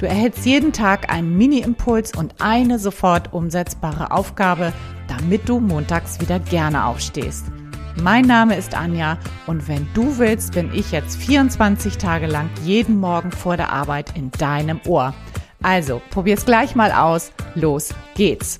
Du erhältst jeden Tag einen Mini-Impuls und eine sofort umsetzbare Aufgabe, damit du montags wieder gerne aufstehst. Mein Name ist Anja und wenn du willst, bin ich jetzt 24 Tage lang jeden Morgen vor der Arbeit in deinem Ohr. Also, probier's gleich mal aus. Los geht's.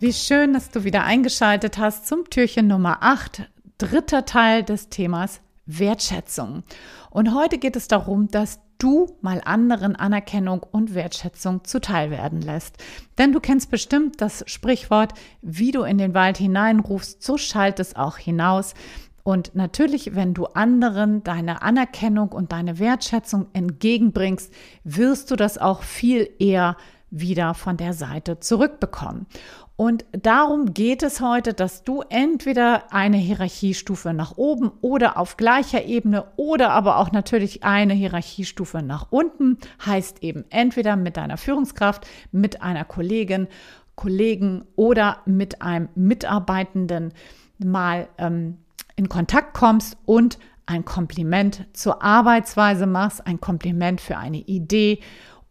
Wie schön, dass du wieder eingeschaltet hast zum Türchen Nummer 8, dritter Teil des Themas Wertschätzung. Und heute geht es darum, dass du mal anderen Anerkennung und Wertschätzung zuteil werden lässt. Denn du kennst bestimmt das Sprichwort, wie du in den Wald hineinrufst, so schallt es auch hinaus. Und natürlich, wenn du anderen deine Anerkennung und deine Wertschätzung entgegenbringst, wirst du das auch viel eher wieder von der Seite zurückbekommen. Und darum geht es heute, dass du entweder eine Hierarchiestufe nach oben oder auf gleicher Ebene oder aber auch natürlich eine Hierarchiestufe nach unten, heißt eben entweder mit deiner Führungskraft, mit einer Kollegin, Kollegen oder mit einem Mitarbeitenden mal ähm, in Kontakt kommst und ein Kompliment zur Arbeitsweise machst, ein Kompliment für eine Idee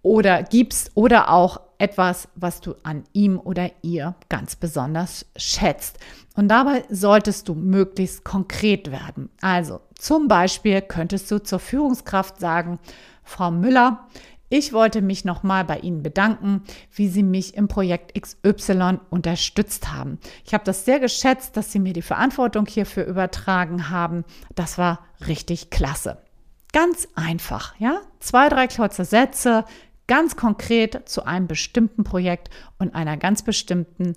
oder gibst oder auch etwas, was du an ihm oder ihr ganz besonders schätzt. Und dabei solltest du möglichst konkret werden. Also zum Beispiel könntest du zur Führungskraft sagen, Frau Müller, ich wollte mich nochmal bei Ihnen bedanken, wie Sie mich im Projekt XY unterstützt haben. Ich habe das sehr geschätzt, dass Sie mir die Verantwortung hierfür übertragen haben. Das war richtig klasse. Ganz einfach, ja? Zwei, drei kurze Sätze, ganz konkret zu einem bestimmten Projekt und einer ganz bestimmten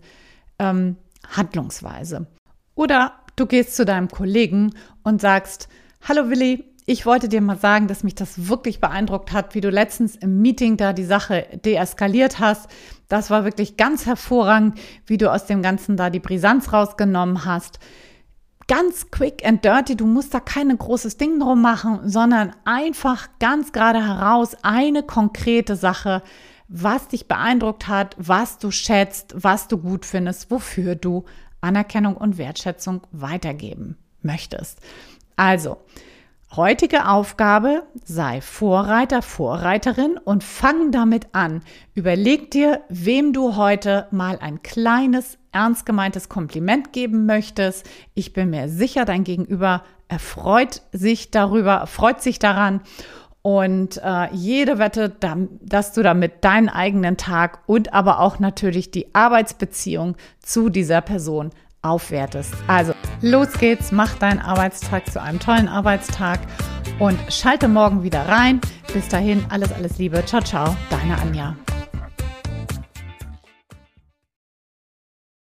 ähm, Handlungsweise. Oder du gehst zu deinem Kollegen und sagst, hallo Willi, ich wollte dir mal sagen, dass mich das wirklich beeindruckt hat, wie du letztens im Meeting da die Sache deeskaliert hast. Das war wirklich ganz hervorragend, wie du aus dem Ganzen da die Brisanz rausgenommen hast ganz quick and dirty. Du musst da kein großes Ding drum machen, sondern einfach ganz gerade heraus eine konkrete Sache, was dich beeindruckt hat, was du schätzt, was du gut findest, wofür du Anerkennung und Wertschätzung weitergeben möchtest. Also, Heutige Aufgabe, sei Vorreiter, Vorreiterin und fang damit an. Überleg dir, wem du heute mal ein kleines, ernst gemeintes Kompliment geben möchtest. Ich bin mir sicher, dein Gegenüber erfreut sich darüber, freut sich daran. Und äh, jede Wette, dass du damit deinen eigenen Tag und aber auch natürlich die Arbeitsbeziehung zu dieser Person aufwertest. Also los geht's, mach deinen Arbeitstag zu einem tollen Arbeitstag und schalte morgen wieder rein. Bis dahin, alles, alles Liebe. Ciao, ciao, deine Anja.